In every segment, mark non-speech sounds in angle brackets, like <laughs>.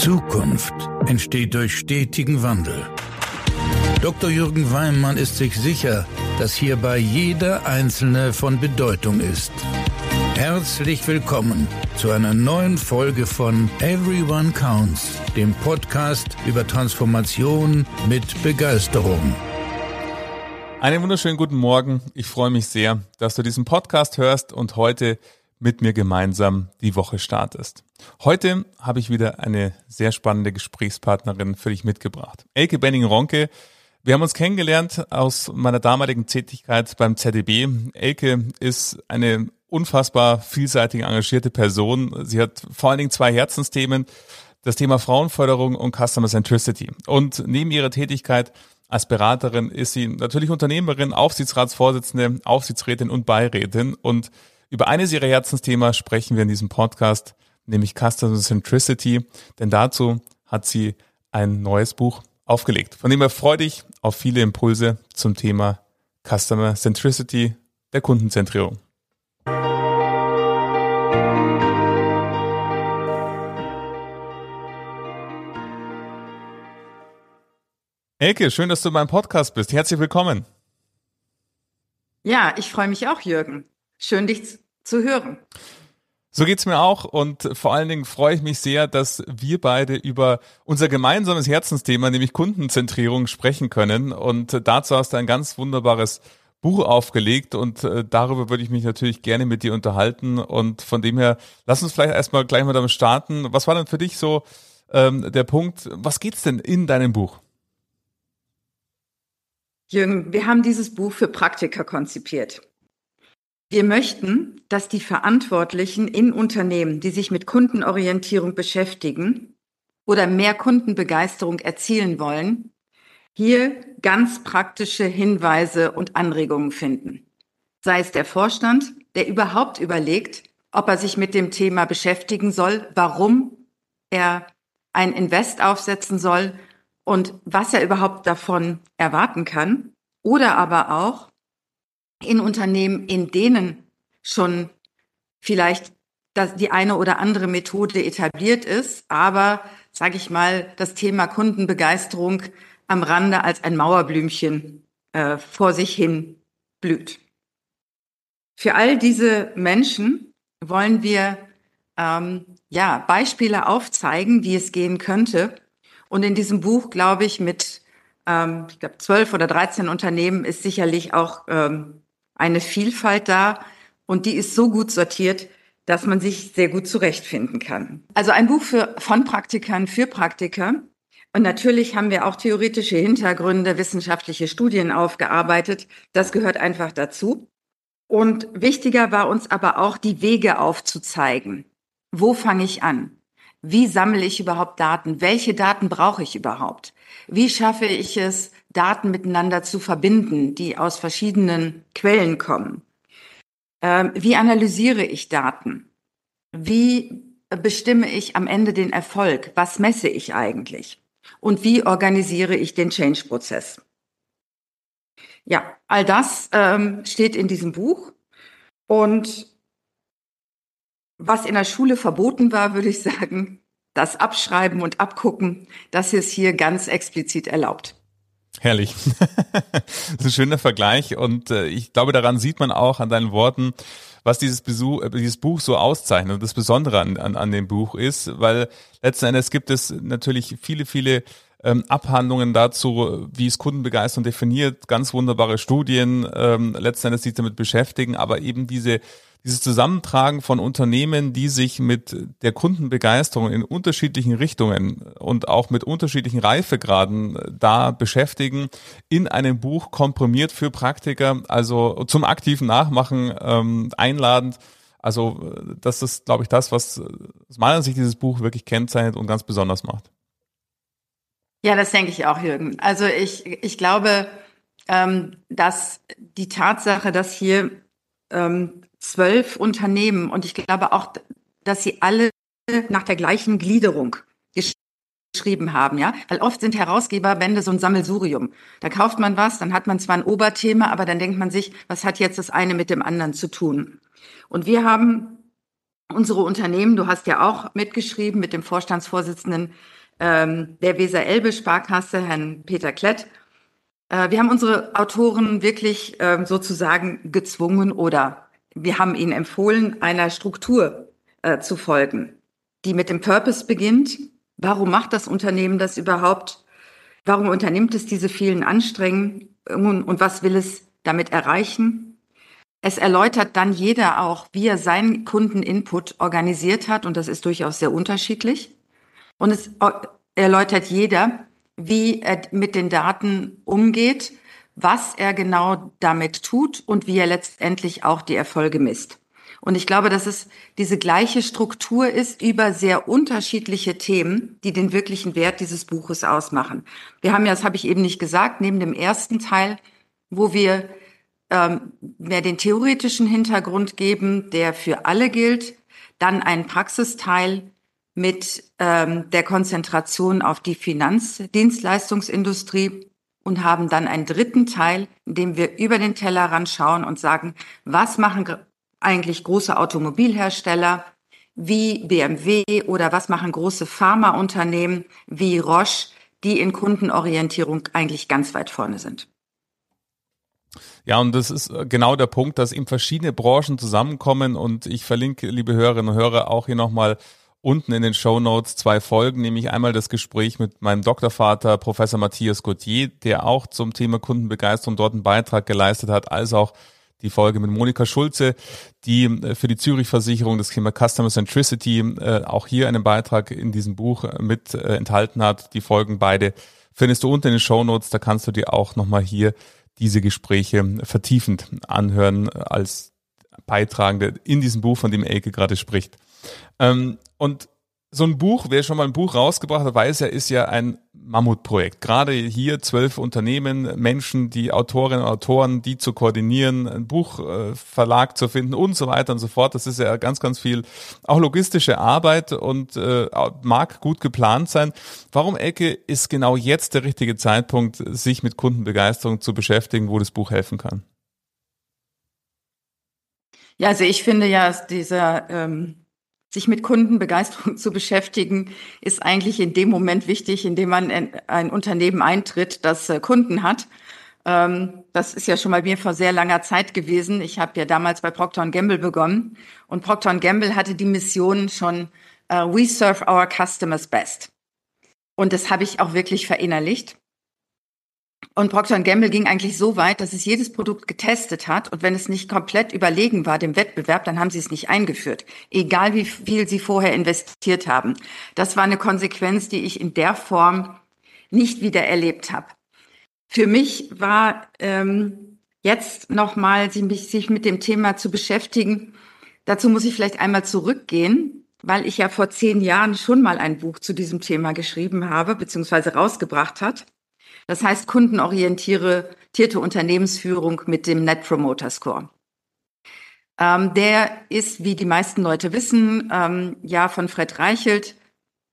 Zukunft entsteht durch stetigen Wandel. Dr. Jürgen Weimann ist sich sicher, dass hierbei jeder Einzelne von Bedeutung ist. Herzlich willkommen zu einer neuen Folge von Everyone Counts, dem Podcast über Transformation mit Begeisterung. Einen wunderschönen guten Morgen. Ich freue mich sehr, dass du diesen Podcast hörst und heute mit mir gemeinsam die Woche startest. Heute habe ich wieder eine sehr spannende Gesprächspartnerin für dich mitgebracht. Elke Benning-Ronke. Wir haben uns kennengelernt aus meiner damaligen Tätigkeit beim ZDB. Elke ist eine unfassbar vielseitig engagierte Person. Sie hat vor allen Dingen zwei Herzensthemen. Das Thema Frauenförderung und Customer Centricity. Und neben ihrer Tätigkeit als Beraterin ist sie natürlich Unternehmerin, Aufsichtsratsvorsitzende, Aufsichtsrätin und Beirätin. Und über eines ihrer Herzensthema sprechen wir in diesem Podcast, nämlich Customer Centricity. Denn dazu hat sie ein neues Buch aufgelegt. Von dem her freue dich auf viele Impulse zum Thema Customer Centricity, der Kundenzentrierung. Elke, schön, dass du beim Podcast bist. Herzlich willkommen. Ja, ich freue mich auch, Jürgen. Schön, dich zu hören. So geht's mir auch und vor allen Dingen freue ich mich sehr, dass wir beide über unser gemeinsames Herzensthema, nämlich Kundenzentrierung, sprechen können. Und dazu hast du ein ganz wunderbares Buch aufgelegt und äh, darüber würde ich mich natürlich gerne mit dir unterhalten. Und von dem her, lass uns vielleicht erstmal gleich mal damit starten. Was war denn für dich so ähm, der Punkt? Was geht's denn in deinem Buch? Jürgen, wir haben dieses Buch für Praktiker konzipiert. Wir möchten, dass die Verantwortlichen in Unternehmen, die sich mit Kundenorientierung beschäftigen oder mehr Kundenbegeisterung erzielen wollen, hier ganz praktische Hinweise und Anregungen finden. Sei es der Vorstand, der überhaupt überlegt, ob er sich mit dem Thema beschäftigen soll, warum er ein Invest aufsetzen soll und was er überhaupt davon erwarten kann. Oder aber auch in Unternehmen, in denen schon vielleicht dass die eine oder andere Methode etabliert ist, aber, sage ich mal, das Thema Kundenbegeisterung am Rande als ein Mauerblümchen äh, vor sich hin blüht. Für all diese Menschen wollen wir ähm, ja Beispiele aufzeigen, wie es gehen könnte, und in diesem Buch, glaube ich, mit ähm, ich glaube zwölf oder dreizehn Unternehmen ist sicherlich auch ähm, eine Vielfalt da und die ist so gut sortiert, dass man sich sehr gut zurechtfinden kann. Also ein Buch für von Praktikern für Praktiker. Und natürlich haben wir auch theoretische Hintergründe, wissenschaftliche Studien aufgearbeitet. Das gehört einfach dazu. Und wichtiger war uns aber auch, die Wege aufzuzeigen. Wo fange ich an? Wie sammle ich überhaupt Daten? Welche Daten brauche ich überhaupt? Wie schaffe ich es, Daten miteinander zu verbinden, die aus verschiedenen Quellen kommen? Ähm, wie analysiere ich Daten? Wie bestimme ich am Ende den Erfolg? Was messe ich eigentlich? Und wie organisiere ich den Change-Prozess? Ja, all das ähm, steht in diesem Buch. Und was in der Schule verboten war, würde ich sagen, das Abschreiben und Abgucken, das ist hier ganz explizit erlaubt. Herrlich. <laughs> das ist ein schöner Vergleich und äh, ich glaube, daran sieht man auch an deinen Worten, was dieses, Besuch, äh, dieses Buch so auszeichnet und das Besondere an, an, an dem Buch ist, weil letzten Endes gibt es natürlich viele, viele ähm, Abhandlungen dazu, wie es Kundenbegeisterung definiert, ganz wunderbare Studien, ähm, letzten Endes sich damit beschäftigen, aber eben diese dieses Zusammentragen von Unternehmen, die sich mit der Kundenbegeisterung in unterschiedlichen Richtungen und auch mit unterschiedlichen Reifegraden da beschäftigen, in einem Buch komprimiert für Praktiker, also zum aktiven Nachmachen ähm, einladend. Also das ist, glaube ich, das, was aus meiner Sicht dieses Buch wirklich kennzeichnet und ganz besonders macht. Ja, das denke ich auch, Jürgen. Also ich, ich glaube, ähm, dass die Tatsache, dass hier ähm, zwölf Unternehmen und ich glaube auch, dass sie alle nach der gleichen Gliederung geschrieben haben, ja, weil oft sind Herausgeberbände so ein Sammelsurium. Da kauft man was, dann hat man zwar ein Oberthema, aber dann denkt man sich, was hat jetzt das eine mit dem anderen zu tun? Und wir haben unsere Unternehmen, du hast ja auch mitgeschrieben mit dem Vorstandsvorsitzenden ähm, der Weser-Elbe-Sparkasse, Herrn Peter Klett. Äh, wir haben unsere Autoren wirklich äh, sozusagen gezwungen oder wir haben ihnen empfohlen, einer Struktur äh, zu folgen, die mit dem Purpose beginnt. Warum macht das Unternehmen das überhaupt? Warum unternimmt es diese vielen Anstrengungen und was will es damit erreichen? Es erläutert dann jeder auch, wie er seinen Kundeninput organisiert hat und das ist durchaus sehr unterschiedlich. Und es erläutert jeder, wie er mit den Daten umgeht, was er genau damit tut und wie er letztendlich auch die Erfolge misst. Und ich glaube, dass es diese gleiche Struktur ist über sehr unterschiedliche Themen, die den wirklichen Wert dieses Buches ausmachen. Wir haben ja, das habe ich eben nicht gesagt, neben dem ersten Teil, wo wir ähm, mehr den theoretischen Hintergrund geben, der für alle gilt, dann einen Praxisteil, mit ähm, der Konzentration auf die Finanzdienstleistungsindustrie und haben dann einen dritten Teil, in dem wir über den Tellerrand schauen und sagen, was machen eigentlich große Automobilhersteller wie BMW oder was machen große Pharmaunternehmen wie Roche, die in Kundenorientierung eigentlich ganz weit vorne sind. Ja, und das ist äh, genau der Punkt, dass eben verschiedene Branchen zusammenkommen und ich verlinke, liebe Hörerinnen und Hörer, auch hier nochmal unten in den Show Notes zwei Folgen, nämlich einmal das Gespräch mit meinem Doktorvater, Professor Matthias Gauthier, der auch zum Thema Kundenbegeisterung dort einen Beitrag geleistet hat, als auch die Folge mit Monika Schulze, die äh, für die Zürich-Versicherung das Thema Customer Centricity äh, auch hier einen Beitrag in diesem Buch äh, mit äh, enthalten hat. Die Folgen beide findest du unten in den Show Notes. Da kannst du dir auch nochmal hier diese Gespräche vertiefend anhören als Beitragende in diesem Buch, von dem Elke gerade spricht. Ähm, und so ein Buch, wer schon mal ein Buch rausgebracht hat, weiß ja, ist ja ein Mammutprojekt. Gerade hier zwölf Unternehmen, Menschen, die Autorinnen und Autoren, die zu koordinieren, ein Buchverlag äh, zu finden und so weiter und so fort. Das ist ja ganz, ganz viel auch logistische Arbeit und äh, mag gut geplant sein. Warum, Ecke, ist genau jetzt der richtige Zeitpunkt, sich mit Kundenbegeisterung zu beschäftigen, wo das Buch helfen kann? Ja, also ich finde ja, dieser ähm sich mit Kundenbegeisterung zu beschäftigen, ist eigentlich in dem Moment wichtig, in dem man in ein Unternehmen eintritt, das äh, Kunden hat. Ähm, das ist ja schon mal mir vor sehr langer Zeit gewesen. Ich habe ja damals bei Procter Gamble begonnen und Procter Gamble hatte die Mission schon uh, We serve our customers best. Und das habe ich auch wirklich verinnerlicht. Und Procter Gamble ging eigentlich so weit, dass es jedes Produkt getestet hat und wenn es nicht komplett überlegen war dem Wettbewerb, dann haben sie es nicht eingeführt, egal wie viel sie vorher investiert haben. Das war eine Konsequenz, die ich in der Form nicht wieder erlebt habe. Für mich war ähm, jetzt nochmal sich, sich mit dem Thema zu beschäftigen. Dazu muss ich vielleicht einmal zurückgehen, weil ich ja vor zehn Jahren schon mal ein Buch zu diesem Thema geschrieben habe, beziehungsweise rausgebracht hat. Das heißt kundenorientierte Unternehmensführung mit dem Net Promoter Score. Ähm, der ist, wie die meisten Leute wissen, ähm, ja von Fred Reichelt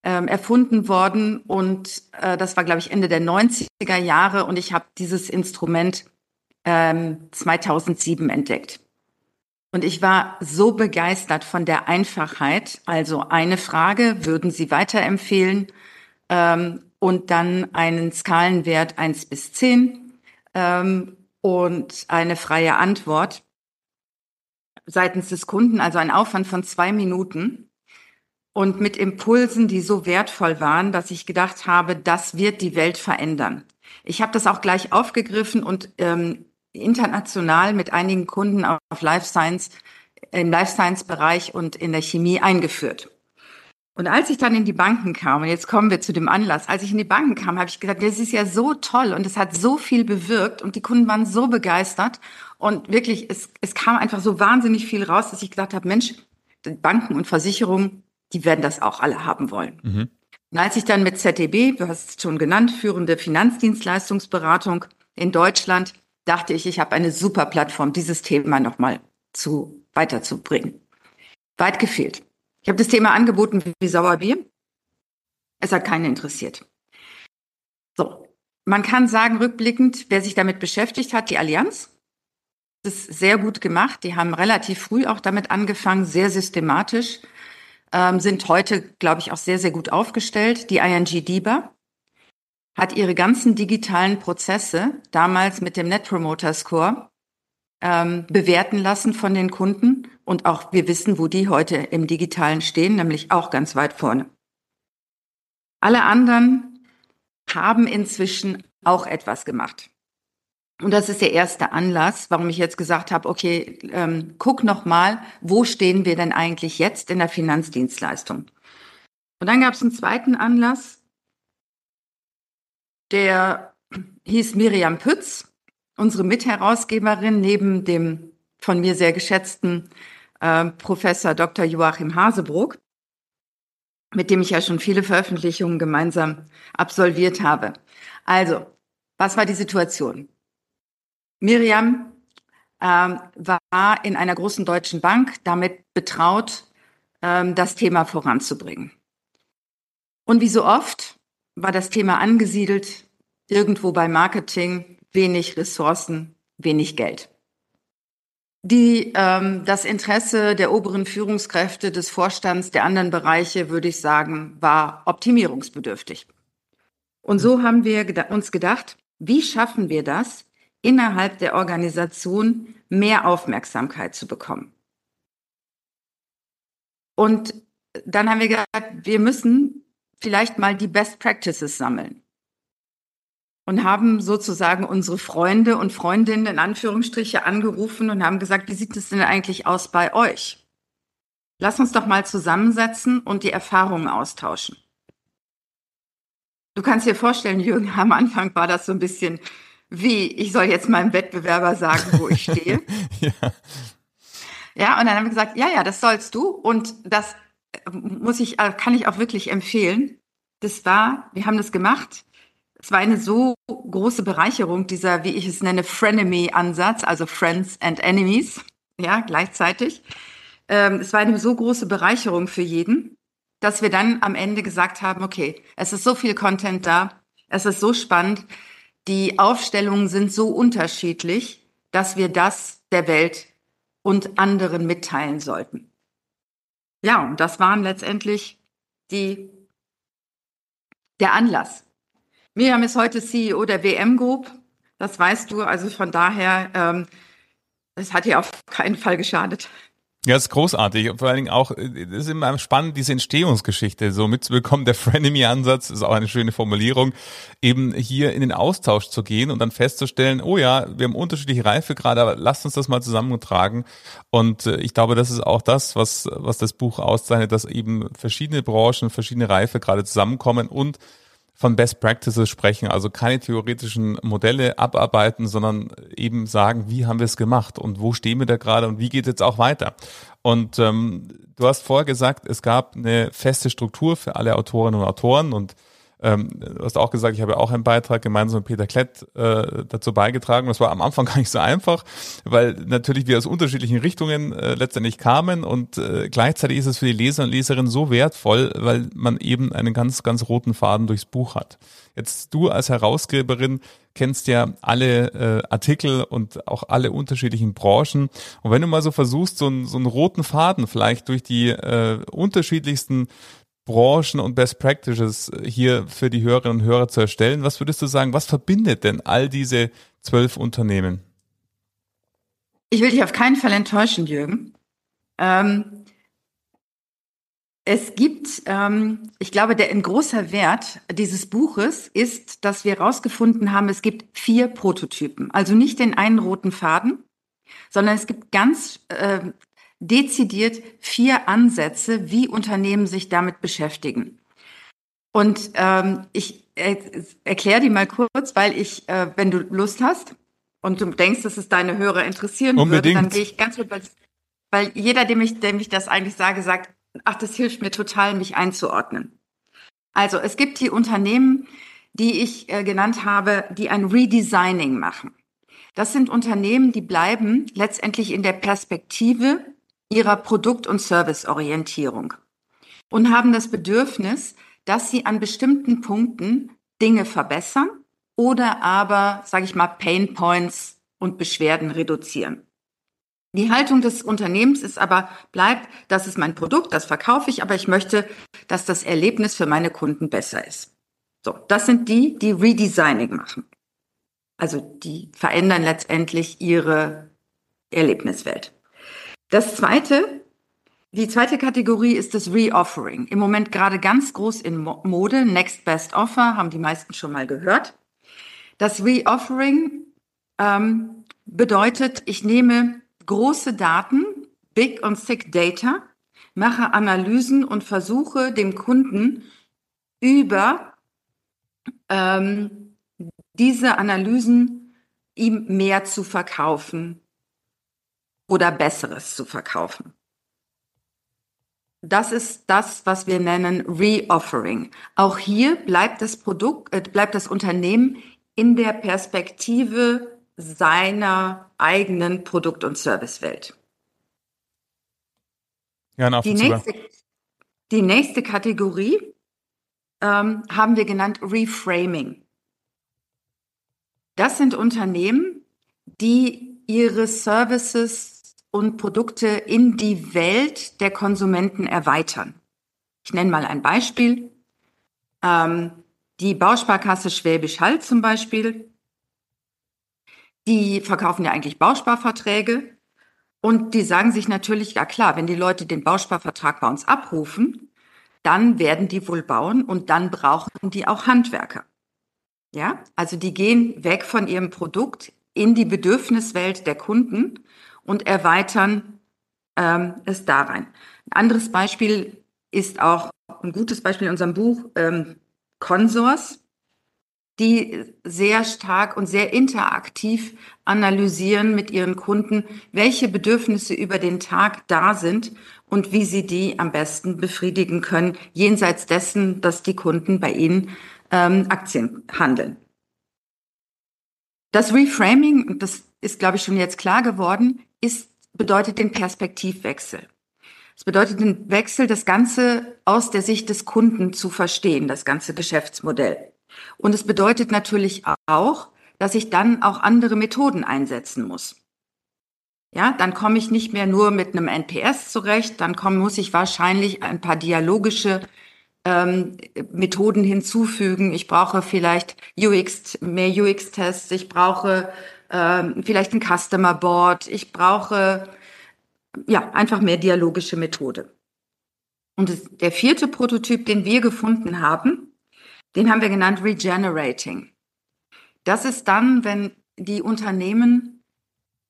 ähm, erfunden worden und äh, das war, glaube ich, Ende der 90er Jahre und ich habe dieses Instrument 2007 ähm, entdeckt. Und ich war so begeistert von der Einfachheit. Also eine Frage, würden Sie weiterempfehlen? Ähm, und dann einen Skalenwert eins bis zehn ähm, und eine freie Antwort seitens des Kunden, also ein Aufwand von zwei Minuten und mit Impulsen, die so wertvoll waren, dass ich gedacht habe, das wird die Welt verändern. Ich habe das auch gleich aufgegriffen und ähm, international mit einigen Kunden auf Life Science, im Life Science Bereich und in der Chemie eingeführt. Und als ich dann in die Banken kam, und jetzt kommen wir zu dem Anlass, als ich in die Banken kam, habe ich gesagt, das ist ja so toll und es hat so viel bewirkt und die Kunden waren so begeistert und wirklich, es, es kam einfach so wahnsinnig viel raus, dass ich gedacht habe, Mensch, Banken und Versicherungen, die werden das auch alle haben wollen. Mhm. Und als ich dann mit ZDB, du hast es schon genannt, führende Finanzdienstleistungsberatung in Deutschland, dachte ich, ich habe eine super Plattform, dieses Thema nochmal zu weiterzubringen. Weit gefehlt. Ich habe das Thema angeboten wie Sauerbier. Es hat keinen interessiert. So, man kann sagen, rückblickend, wer sich damit beschäftigt hat, die Allianz. Das ist sehr gut gemacht. Die haben relativ früh auch damit angefangen, sehr systematisch ähm, sind heute, glaube ich, auch sehr, sehr gut aufgestellt. Die ING DIBA hat ihre ganzen digitalen Prozesse damals mit dem Net Promoter Score ähm, bewerten lassen von den Kunden. Und auch wir wissen, wo die heute im digitalen stehen, nämlich auch ganz weit vorne. Alle anderen haben inzwischen auch etwas gemacht. Und das ist der erste Anlass, warum ich jetzt gesagt habe, okay, ähm, guck noch mal, wo stehen wir denn eigentlich jetzt in der Finanzdienstleistung? Und dann gab es einen zweiten Anlass, der hieß Miriam Pütz, unsere Mitherausgeberin neben dem von mir sehr geschätzten äh, Professor Dr. Joachim Hasebrook, mit dem ich ja schon viele Veröffentlichungen gemeinsam absolviert habe. Also, was war die Situation? Miriam ähm, war in einer großen deutschen Bank damit betraut, ähm, das Thema voranzubringen. Und wie so oft war das Thema angesiedelt irgendwo bei Marketing, wenig Ressourcen, wenig Geld. Die, ähm, das Interesse der oberen Führungskräfte, des Vorstands, der anderen Bereiche, würde ich sagen, war optimierungsbedürftig. Und so haben wir uns gedacht, wie schaffen wir das, innerhalb der Organisation mehr Aufmerksamkeit zu bekommen? Und dann haben wir gedacht, wir müssen vielleicht mal die Best Practices sammeln und haben sozusagen unsere Freunde und Freundinnen in Anführungsstriche angerufen und haben gesagt, wie sieht es denn eigentlich aus bei euch? Lass uns doch mal zusammensetzen und die Erfahrungen austauschen. Du kannst dir vorstellen, Jürgen, am Anfang war das so ein bisschen wie, ich soll jetzt meinem Wettbewerber sagen, wo ich stehe. <laughs> ja. ja, und dann haben wir gesagt, ja, ja, das sollst du. Und das muss ich, kann ich auch wirklich empfehlen. Das war, wir haben das gemacht es war eine so große Bereicherung, dieser, wie ich es nenne, Frenemy-Ansatz, also Friends and Enemies, ja, gleichzeitig. Ähm, es war eine so große Bereicherung für jeden, dass wir dann am Ende gesagt haben, okay, es ist so viel Content da, es ist so spannend, die Aufstellungen sind so unterschiedlich, dass wir das der Welt und anderen mitteilen sollten. Ja, und das waren letztendlich die, der Anlass. Miriam ist heute CEO der WM Group. Das weißt du. Also von daher, ähm, es hat ihr auf keinen Fall geschadet. Ja, das ist großartig. Vor allen Dingen auch, es ist immer spannend, diese Entstehungsgeschichte so mitzubekommen. Der Frenemy-Ansatz ist auch eine schöne Formulierung, eben hier in den Austausch zu gehen und dann festzustellen, oh ja, wir haben unterschiedliche Reifegrade, aber lasst uns das mal zusammentragen. Und äh, ich glaube, das ist auch das, was, was das Buch auszeichnet, dass eben verschiedene Branchen, verschiedene Reifegrade zusammenkommen und von Best Practices sprechen, also keine theoretischen Modelle abarbeiten, sondern eben sagen, wie haben wir es gemacht und wo stehen wir da gerade und wie geht es jetzt auch weiter. Und ähm, du hast vorher gesagt, es gab eine feste Struktur für alle Autorinnen und Autoren und ähm, du hast auch gesagt, ich habe auch einen Beitrag gemeinsam mit Peter Klett äh, dazu beigetragen. Das war am Anfang <laughs> gar nicht so einfach, weil natürlich wir aus unterschiedlichen Richtungen äh, letztendlich kamen und äh, gleichzeitig ist es für die Leser und Leserinnen so wertvoll, weil man eben einen ganz, ganz roten Faden durchs Buch hat. Jetzt du als Herausgeberin kennst ja alle äh, Artikel und auch alle unterschiedlichen Branchen. Und wenn du mal so versuchst, so, einen so einen roten Faden vielleicht durch die äh, unterschiedlichsten Branchen und Best Practices hier für die Hörerinnen und Hörer zu erstellen. Was würdest du sagen, was verbindet denn all diese zwölf Unternehmen? Ich will dich auf keinen Fall enttäuschen, Jürgen. Ähm, es gibt, ähm, ich glaube, der ein großer Wert dieses Buches ist, dass wir herausgefunden haben, es gibt vier Prototypen. Also nicht den einen roten Faden, sondern es gibt ganz äh, dezidiert vier Ansätze, wie Unternehmen sich damit beschäftigen. Und ähm, ich äh, erkläre die mal kurz, weil ich, äh, wenn du Lust hast und du denkst, dass es deine Hörer interessieren Unbedingt. würde, dann gehe ich ganz kurz, weil jeder, dem ich, dem ich das eigentlich sage, sagt, ach, das hilft mir total, mich einzuordnen. Also es gibt die Unternehmen, die ich äh, genannt habe, die ein Redesigning machen. Das sind Unternehmen, die bleiben letztendlich in der Perspektive ihrer Produkt- und Serviceorientierung und haben das Bedürfnis, dass sie an bestimmten Punkten Dinge verbessern oder aber, sage ich mal, Pain Points und Beschwerden reduzieren. Die Haltung des Unternehmens ist aber, bleibt, das ist mein Produkt, das verkaufe ich, aber ich möchte, dass das Erlebnis für meine Kunden besser ist. So, das sind die, die Redesigning machen. Also die verändern letztendlich ihre Erlebniswelt. Das zweite, die zweite Kategorie ist das Reoffering. Im Moment gerade ganz groß in Mode. Next Best Offer haben die meisten schon mal gehört. Das Reoffering ähm, bedeutet, ich nehme große Daten, Big und Thick Data, mache Analysen und versuche dem Kunden über ähm, diese Analysen ihm mehr zu verkaufen oder Besseres zu verkaufen. Das ist das, was wir nennen Reoffering. Auch hier bleibt das Produkt, äh, bleibt das Unternehmen in der Perspektive seiner eigenen Produkt- und Servicewelt. Ja, die, nächste, die nächste Kategorie ähm, haben wir genannt Reframing. Das sind Unternehmen, die ihre Services und Produkte in die Welt der Konsumenten erweitern. Ich nenne mal ein Beispiel. Ähm, die Bausparkasse Schwäbisch Hall zum Beispiel die verkaufen ja eigentlich Bausparverträge und die sagen sich natürlich, ja klar, wenn die Leute den Bausparvertrag bei uns abrufen, dann werden die wohl bauen und dann brauchen die auch Handwerker. Ja, also die gehen weg von ihrem Produkt in die Bedürfniswelt der Kunden und erweitern ähm, es da rein. Ein anderes Beispiel ist auch ein gutes Beispiel in unserem Buch ähm, Consors die sehr stark und sehr interaktiv analysieren mit ihren Kunden, welche Bedürfnisse über den Tag da sind und wie sie die am besten befriedigen können, jenseits dessen, dass die Kunden bei ihnen ähm, Aktien handeln. Das Reframing, das ist, glaube ich, schon jetzt klar geworden, ist, bedeutet den Perspektivwechsel. Es bedeutet den Wechsel, das Ganze aus der Sicht des Kunden zu verstehen, das ganze Geschäftsmodell. Und es bedeutet natürlich auch, dass ich dann auch andere Methoden einsetzen muss. Ja, dann komme ich nicht mehr nur mit einem NPS zurecht, dann komm, muss ich wahrscheinlich ein paar dialogische ähm, Methoden hinzufügen. Ich brauche vielleicht UX, mehr UX-Tests, ich brauche ähm, vielleicht ein Customer Board, ich brauche ja einfach mehr dialogische Methode. Und das, der vierte Prototyp, den wir gefunden haben, den haben wir genannt Regenerating. Das ist dann, wenn die Unternehmen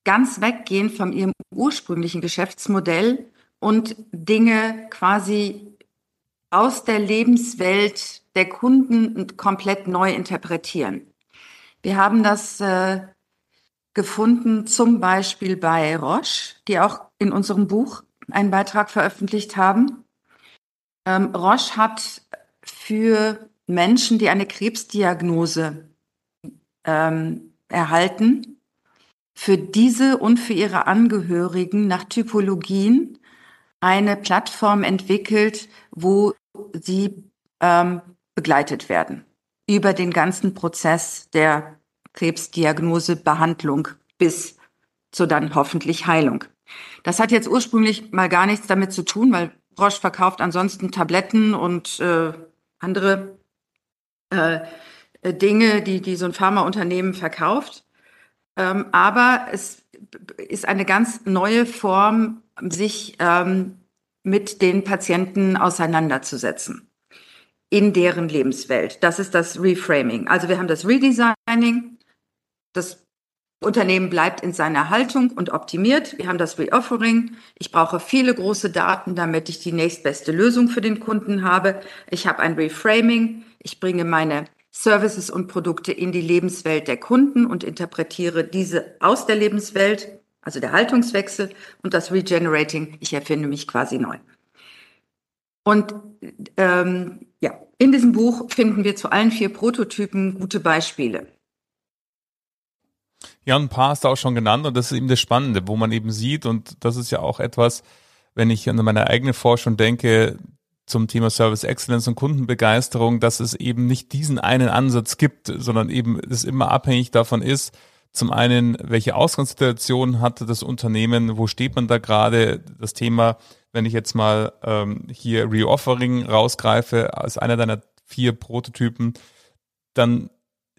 ganz weggehen von ihrem ursprünglichen Geschäftsmodell und Dinge quasi aus der Lebenswelt der Kunden komplett neu interpretieren. Wir haben das äh, gefunden zum Beispiel bei Roche, die auch in unserem Buch einen Beitrag veröffentlicht haben. Ähm, Roche hat für Menschen, die eine Krebsdiagnose ähm, erhalten, für diese und für ihre Angehörigen nach Typologien eine Plattform entwickelt, wo sie ähm, begleitet werden über den ganzen Prozess der Krebsdiagnose, Behandlung bis zur dann hoffentlich Heilung. Das hat jetzt ursprünglich mal gar nichts damit zu tun, weil Roche verkauft ansonsten Tabletten und äh, andere äh, Dinge, die, die so ein Pharmaunternehmen verkauft. Ähm, aber es ist eine ganz neue Form, sich ähm, mit den Patienten auseinanderzusetzen in deren Lebenswelt. Das ist das Reframing. Also wir haben das Redesigning, das Unternehmen bleibt in seiner Haltung und optimiert. Wir haben das Reoffering. Ich brauche viele große Daten, damit ich die nächstbeste Lösung für den Kunden habe. Ich habe ein Reframing. Ich bringe meine Services und Produkte in die Lebenswelt der Kunden und interpretiere diese aus der Lebenswelt, also der Haltungswechsel und das Regenerating. Ich erfinde mich quasi neu. Und ähm, ja, in diesem Buch finden wir zu allen vier Prototypen gute Beispiele. Ja, ein paar hast du auch schon genannt und das ist eben das Spannende, wo man eben sieht und das ist ja auch etwas, wenn ich an meine eigene Forschung denke, zum Thema Service Excellence und Kundenbegeisterung, dass es eben nicht diesen einen Ansatz gibt, sondern eben es immer abhängig davon ist, Zum einen, welche Ausgangssituation hatte das Unternehmen, wo steht man da gerade? Das Thema, wenn ich jetzt mal ähm, hier Reoffering rausgreife als einer deiner vier Prototypen, dann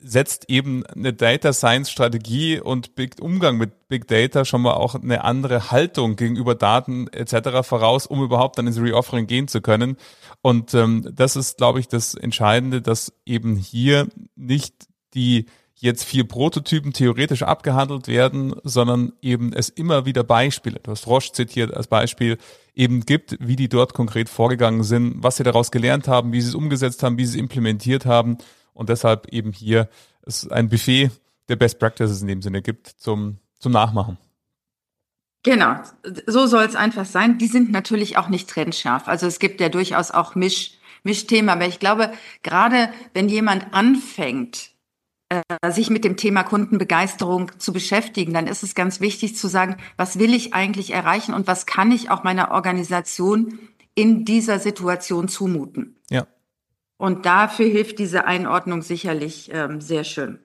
setzt eben eine Data Science Strategie und Big Umgang mit Big Data schon mal auch eine andere Haltung gegenüber Daten etc. voraus, um überhaupt dann ins Reoffering gehen zu können. Und ähm, das ist, glaube ich, das Entscheidende, dass eben hier nicht die jetzt vier Prototypen theoretisch abgehandelt werden, sondern eben es immer wieder Beispiele, du hast Roche zitiert als Beispiel, eben gibt, wie die dort konkret vorgegangen sind, was sie daraus gelernt haben, wie sie es umgesetzt haben, wie sie es implementiert haben und deshalb eben hier es ein Buffet der Best Practices in dem Sinne gibt zum, zum Nachmachen. Genau, so soll es einfach sein. Die sind natürlich auch nicht trennscharf. Also es gibt ja durchaus auch Misch, Mischthemen, aber ich glaube, gerade wenn jemand anfängt, äh, sich mit dem Thema Kundenbegeisterung zu beschäftigen, dann ist es ganz wichtig zu sagen, was will ich eigentlich erreichen und was kann ich auch meiner Organisation in dieser Situation zumuten. Ja. Und dafür hilft diese Einordnung sicherlich ähm, sehr schön.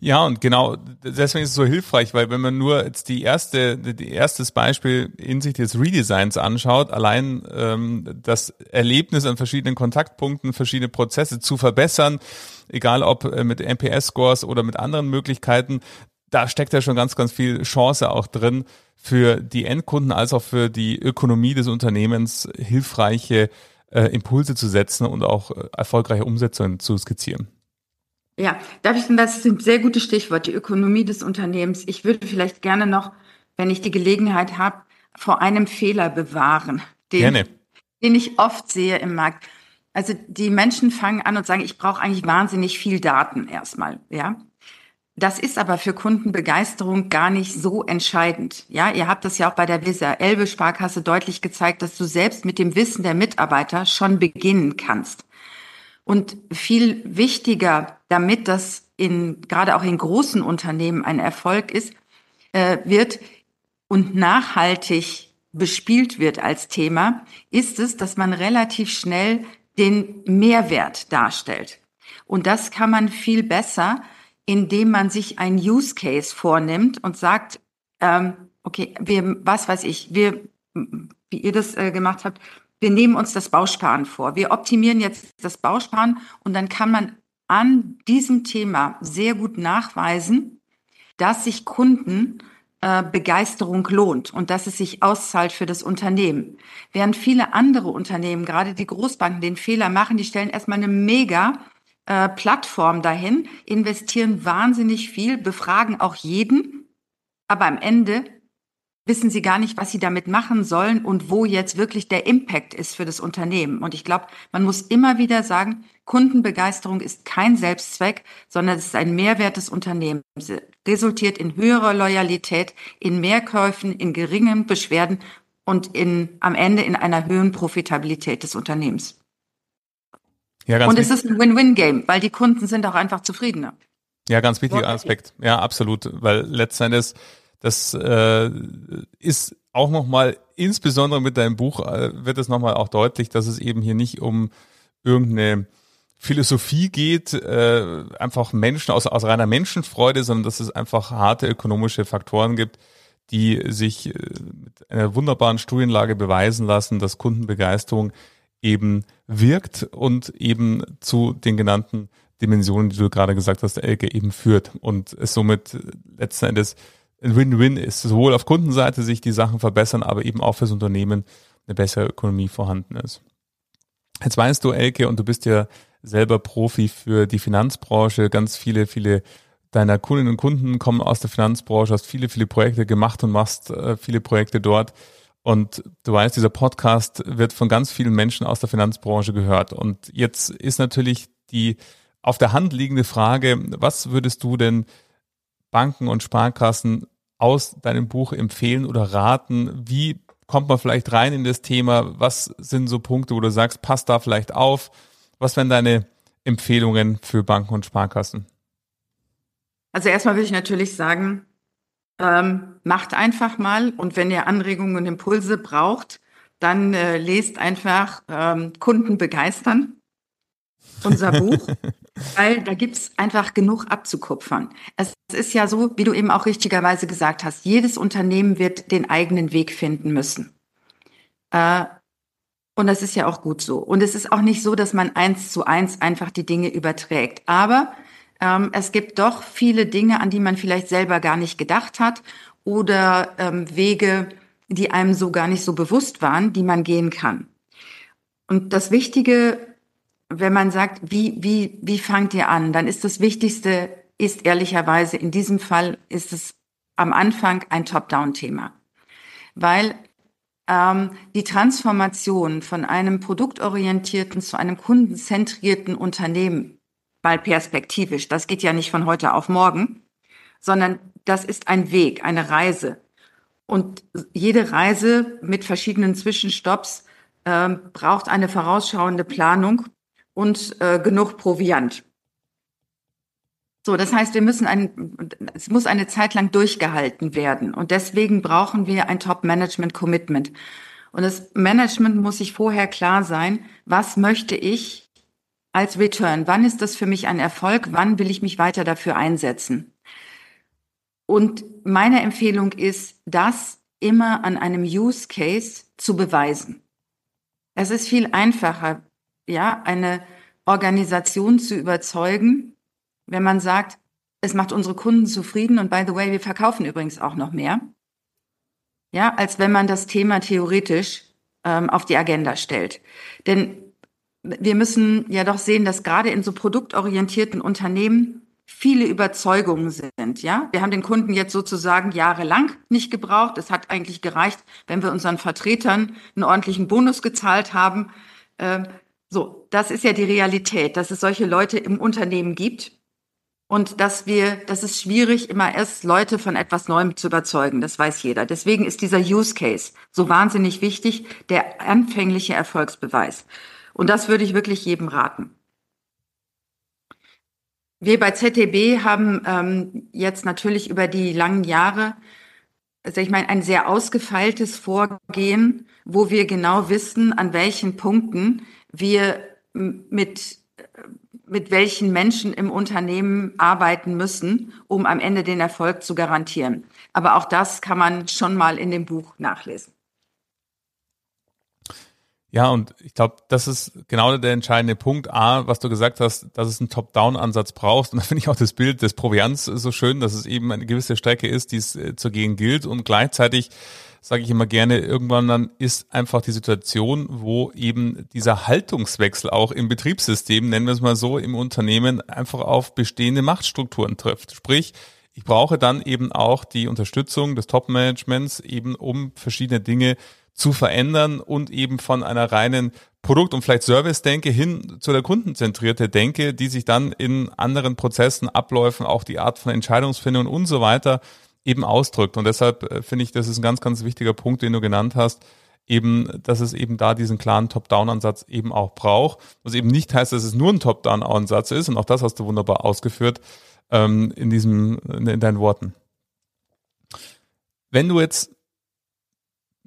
Ja, und genau, deswegen ist es so hilfreich, weil wenn man nur jetzt die erste, die erstes Beispiel hinsichtlich des Redesigns anschaut, allein ähm, das Erlebnis an verschiedenen Kontaktpunkten, verschiedene Prozesse zu verbessern, egal ob äh, mit NPS-Scores oder mit anderen Möglichkeiten, da steckt ja schon ganz, ganz viel Chance auch drin, für die Endkunden als auch für die Ökonomie des Unternehmens hilfreiche äh, Impulse zu setzen und auch äh, erfolgreiche Umsetzungen zu skizzieren. Ja, darf ich denn, das sind sehr gute Stichworte, die Ökonomie des Unternehmens. Ich würde vielleicht gerne noch, wenn ich die Gelegenheit habe, vor einem Fehler bewahren, den, gerne. den ich oft sehe im Markt. Also die Menschen fangen an und sagen, ich brauche eigentlich wahnsinnig viel Daten erstmal, ja. Das ist aber für Kundenbegeisterung gar nicht so entscheidend. Ja, ihr habt das ja auch bei der Weser Elbe Sparkasse deutlich gezeigt, dass du selbst mit dem Wissen der Mitarbeiter schon beginnen kannst. Und viel wichtiger, damit das in, gerade auch in großen Unternehmen ein Erfolg ist, äh, wird und nachhaltig bespielt wird als Thema, ist es, dass man relativ schnell den Mehrwert darstellt. Und das kann man viel besser, indem man sich ein Use Case vornimmt und sagt, ähm, okay, wir, was weiß ich, wir, wie ihr das äh, gemacht habt, wir nehmen uns das Bausparen vor. Wir optimieren jetzt das Bausparen und dann kann man an diesem Thema sehr gut nachweisen, dass sich Kunden äh, Begeisterung lohnt und dass es sich auszahlt für das Unternehmen. Während viele andere Unternehmen, gerade die Großbanken, den Fehler machen, die stellen erstmal eine mega äh, Plattform dahin, investieren wahnsinnig viel, befragen auch jeden, aber am Ende wissen sie gar nicht, was sie damit machen sollen und wo jetzt wirklich der Impact ist für das Unternehmen. Und ich glaube, man muss immer wieder sagen, Kundenbegeisterung ist kein Selbstzweck, sondern es ist ein Mehrwert des Unternehmens. Resultiert in höherer Loyalität, in Mehrkäufen, in geringen Beschwerden und in, am Ende in einer höheren Profitabilität des Unternehmens. Ja, ganz und es ist ein Win-Win-Game, weil die Kunden sind auch einfach zufriedener. Ja, ganz wichtiger Aspekt. Ja, absolut, weil letztendlich das äh, ist auch nochmal, insbesondere mit deinem Buch, äh, wird es nochmal auch deutlich, dass es eben hier nicht um irgendeine Philosophie geht, äh, einfach Menschen aus, aus reiner Menschenfreude, sondern dass es einfach harte ökonomische Faktoren gibt, die sich äh, mit einer wunderbaren Studienlage beweisen lassen, dass Kundenbegeisterung eben wirkt und eben zu den genannten Dimensionen, die du gerade gesagt hast, Elke eben führt und es somit letzten Endes ein Win-Win ist. Sowohl auf Kundenseite sich die Sachen verbessern, aber eben auch fürs Unternehmen eine bessere Ökonomie vorhanden ist. Jetzt weißt du, Elke, und du bist ja selber Profi für die Finanzbranche. Ganz viele, viele deiner Kundinnen und Kunden kommen aus der Finanzbranche, hast viele, viele Projekte gemacht und machst äh, viele Projekte dort. Und du weißt, dieser Podcast wird von ganz vielen Menschen aus der Finanzbranche gehört. Und jetzt ist natürlich die auf der Hand liegende Frage, was würdest du denn Banken und Sparkassen aus deinem Buch empfehlen oder raten? Wie kommt man vielleicht rein in das Thema? Was sind so Punkte, wo du sagst, passt da vielleicht auf? Was wären deine Empfehlungen für Banken und Sparkassen? Also erstmal will ich natürlich sagen, ähm, macht einfach mal und wenn ihr Anregungen und Impulse braucht, dann äh, lest einfach ähm, Kunden begeistern. unser Buch, <laughs> weil da gibt's einfach genug abzukupfern. Es ist ja so, wie du eben auch richtigerweise gesagt hast, jedes Unternehmen wird den eigenen Weg finden müssen. Äh, und das ist ja auch gut so. Und es ist auch nicht so, dass man eins zu eins einfach die Dinge überträgt. Aber ähm, es gibt doch viele Dinge, an die man vielleicht selber gar nicht gedacht hat oder ähm, Wege, die einem so gar nicht so bewusst waren, die man gehen kann. Und das Wichtige, wenn man sagt, wie, wie, wie fangt ihr an, dann ist das Wichtigste, ist ehrlicherweise in diesem Fall, ist es am Anfang ein Top-Down-Thema. Weil ähm, die Transformation von einem produktorientierten zu einem kundenzentrierten Unternehmen, mal perspektivisch, das geht ja nicht von heute auf morgen, sondern das ist ein Weg, eine Reise. Und jede Reise mit verschiedenen Zwischenstopps äh, braucht eine vorausschauende Planung und äh, genug Proviant. So, das heißt, wir müssen ein, es muss eine Zeit lang durchgehalten werden. Und deswegen brauchen wir ein Top-Management-Commitment. Und das Management muss sich vorher klar sein, was möchte ich als Return? Wann ist das für mich ein Erfolg? Wann will ich mich weiter dafür einsetzen? Und meine Empfehlung ist, das immer an einem Use Case zu beweisen. Es ist viel einfacher, ja, eine Organisation zu überzeugen, wenn man sagt, es macht unsere Kunden zufrieden und by the way, wir verkaufen übrigens auch noch mehr, ja, als wenn man das Thema theoretisch ähm, auf die Agenda stellt. Denn wir müssen ja doch sehen, dass gerade in so produktorientierten Unternehmen viele Überzeugungen sind, ja. Wir haben den Kunden jetzt sozusagen jahrelang nicht gebraucht. Es hat eigentlich gereicht, wenn wir unseren Vertretern einen ordentlichen Bonus gezahlt haben. Ähm, so, das ist ja die Realität, dass es solche Leute im Unternehmen gibt und dass wir, das ist schwierig, immer erst Leute von etwas Neuem zu überzeugen. Das weiß jeder. Deswegen ist dieser Use Case so wahnsinnig wichtig, der anfängliche Erfolgsbeweis. Und das würde ich wirklich jedem raten. Wir bei ZDB haben ähm, jetzt natürlich über die langen Jahre, also ich meine, ein sehr ausgefeiltes Vorgehen, wo wir genau wissen, an welchen Punkten wir mit, mit welchen Menschen im Unternehmen arbeiten müssen, um am Ende den Erfolg zu garantieren. Aber auch das kann man schon mal in dem Buch nachlesen. Ja, und ich glaube, das ist genau der entscheidende Punkt. A, was du gesagt hast, dass es einen Top-Down-Ansatz brauchst. Und da finde ich auch das Bild des Proviants so schön, dass es eben eine gewisse Strecke ist, die es äh, zu gehen gilt. Und gleichzeitig sage ich immer gerne, irgendwann dann ist einfach die Situation, wo eben dieser Haltungswechsel auch im Betriebssystem, nennen wir es mal so, im Unternehmen einfach auf bestehende Machtstrukturen trifft. Sprich, ich brauche dann eben auch die Unterstützung des Top-Managements eben um verschiedene Dinge zu verändern und eben von einer reinen Produkt- und vielleicht Service-Denke hin zu der kundenzentrierte Denke, die sich dann in anderen Prozessen, Abläufen, auch die Art von Entscheidungsfindung und so weiter eben ausdrückt. Und deshalb äh, finde ich, das ist ein ganz, ganz wichtiger Punkt, den du genannt hast, eben, dass es eben da diesen klaren Top-Down-Ansatz eben auch braucht. Was eben nicht heißt, dass es nur ein Top-Down-Ansatz ist. Und auch das hast du wunderbar ausgeführt ähm, in diesem, in deinen Worten. Wenn du jetzt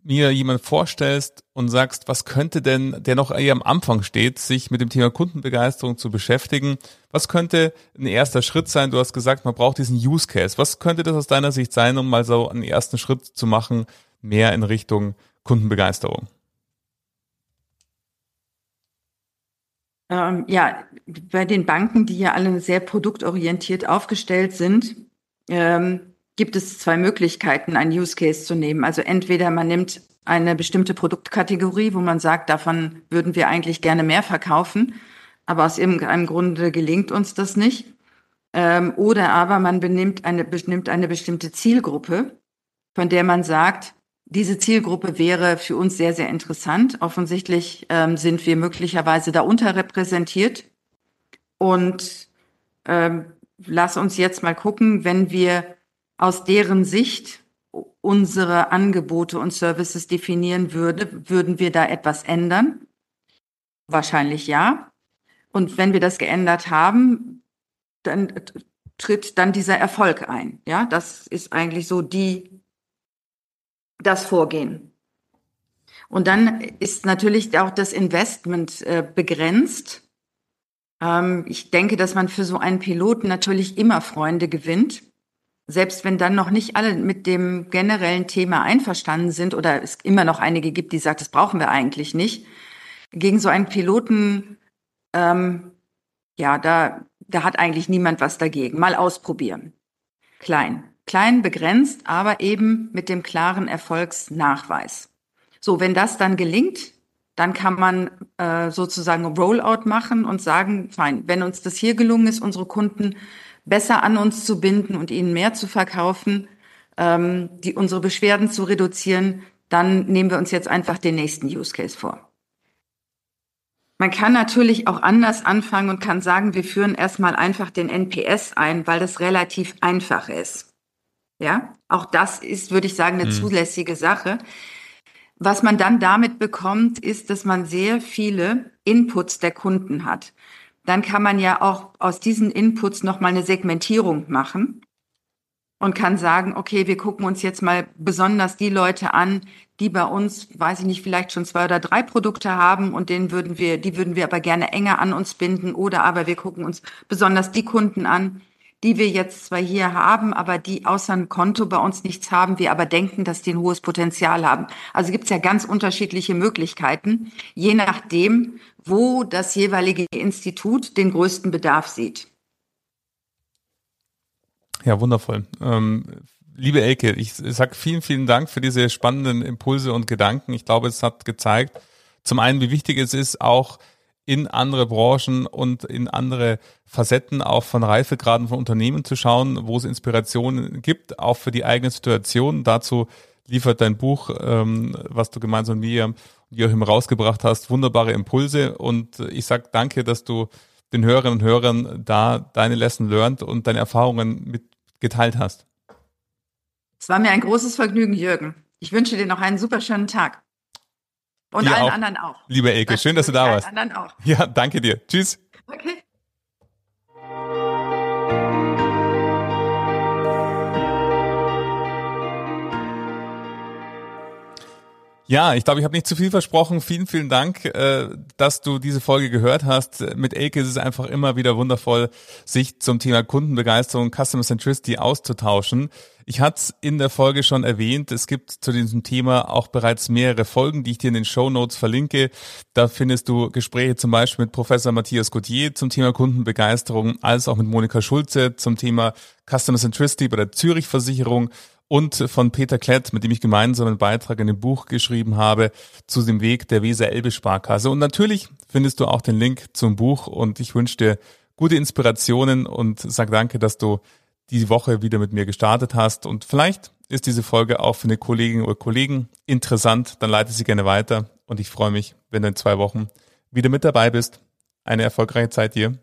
mir jemand vorstellst und sagst, was könnte denn, der noch eher am Anfang steht, sich mit dem Thema Kundenbegeisterung zu beschäftigen, was könnte ein erster Schritt sein? Du hast gesagt, man braucht diesen Use Case. Was könnte das aus deiner Sicht sein, um mal so einen ersten Schritt zu machen, mehr in Richtung Kundenbegeisterung? Ähm, ja, bei den Banken, die ja alle sehr produktorientiert aufgestellt sind, ähm, gibt es zwei Möglichkeiten, einen Use Case zu nehmen. Also entweder man nimmt eine bestimmte Produktkategorie, wo man sagt, davon würden wir eigentlich gerne mehr verkaufen, aber aus irgendeinem Grunde gelingt uns das nicht. Ähm, oder aber man benimmt eine, benimmt eine bestimmte Zielgruppe, von der man sagt, diese Zielgruppe wäre für uns sehr, sehr interessant. Offensichtlich ähm, sind wir möglicherweise da unterrepräsentiert. Und ähm, lass uns jetzt mal gucken, wenn wir aus deren Sicht unsere Angebote und Services definieren würde, würden wir da etwas ändern? Wahrscheinlich ja. Und wenn wir das geändert haben, dann tritt dann dieser Erfolg ein. Ja, das ist eigentlich so die, das Vorgehen. Und dann ist natürlich auch das Investment äh, begrenzt. Ähm, ich denke, dass man für so einen Piloten natürlich immer Freunde gewinnt. Selbst wenn dann noch nicht alle mit dem generellen Thema einverstanden sind oder es immer noch einige gibt, die sagen, das brauchen wir eigentlich nicht. Gegen so einen Piloten, ähm, ja, da, da hat eigentlich niemand was dagegen. Mal ausprobieren. Klein. Klein, begrenzt, aber eben mit dem klaren Erfolgsnachweis. So, wenn das dann gelingt, dann kann man äh, sozusagen Rollout machen und sagen, fein, wenn uns das hier gelungen ist, unsere Kunden besser an uns zu binden und ihnen mehr zu verkaufen, ähm, die unsere Beschwerden zu reduzieren, dann nehmen wir uns jetzt einfach den nächsten Use Case vor. Man kann natürlich auch anders anfangen und kann sagen, wir führen erstmal einfach den NPS ein, weil das relativ einfach ist. Ja, auch das ist, würde ich sagen, eine mhm. zulässige Sache. Was man dann damit bekommt, ist, dass man sehr viele Inputs der Kunden hat. Dann kann man ja auch aus diesen Inputs nochmal eine Segmentierung machen und kann sagen, okay, wir gucken uns jetzt mal besonders die Leute an, die bei uns, weiß ich nicht, vielleicht schon zwei oder drei Produkte haben und denen würden wir, die würden wir aber gerne enger an uns binden oder aber wir gucken uns besonders die Kunden an, die wir jetzt zwar hier haben, aber die außer ein Konto bei uns nichts haben, wir aber denken, dass die ein hohes Potenzial haben. Also gibt es ja ganz unterschiedliche Möglichkeiten, je nachdem, wo das jeweilige Institut den größten Bedarf sieht. Ja, wundervoll. Ähm, liebe Elke, ich sage vielen, vielen Dank für diese spannenden Impulse und Gedanken. Ich glaube, es hat gezeigt, zum einen, wie wichtig es ist, auch in andere Branchen und in andere Facetten auch von Reifegraden von Unternehmen zu schauen, wo es Inspirationen gibt, auch für die eigene Situation. Dazu liefert dein Buch, ähm, was du gemeinsam mit mir und Joachim rausgebracht hast, wunderbare Impulse. Und ich sag danke, dass du den Hörerinnen und Hörern da deine Lesson learned und deine Erfahrungen mit geteilt hast. Es war mir ein großes Vergnügen, Jürgen. Ich wünsche dir noch einen super schönen Tag. Und dir allen auch. anderen auch. Liebe Elke, schön, dass du da warst. Allen anderen auch. Ja, danke dir. Tschüss. Okay. Ja, ich glaube, ich habe nicht zu viel versprochen. Vielen, vielen Dank, äh, dass du diese Folge gehört hast. Mit Elke ist es einfach immer wieder wundervoll, sich zum Thema Kundenbegeisterung, Customer Centricity auszutauschen. Ich hatte es in der Folge schon erwähnt, es gibt zu diesem Thema auch bereits mehrere Folgen, die ich dir in den Show Notes verlinke. Da findest du Gespräche zum Beispiel mit Professor Matthias Gauthier zum Thema Kundenbegeisterung, als auch mit Monika Schulze zum Thema Customer Centricity bei der Zürich Versicherung und von Peter Klett, mit dem ich gemeinsam einen Beitrag in dem Buch geschrieben habe, zu dem Weg der Weser-Elbe-Sparkasse. Und natürlich findest du auch den Link zum Buch und ich wünsche dir gute Inspirationen und sag danke, dass du diese Woche wieder mit mir gestartet hast. Und vielleicht ist diese Folge auch für eine Kollegin oder Kollegen interessant, dann leite sie gerne weiter und ich freue mich, wenn du in zwei Wochen wieder mit dabei bist. Eine erfolgreiche Zeit dir.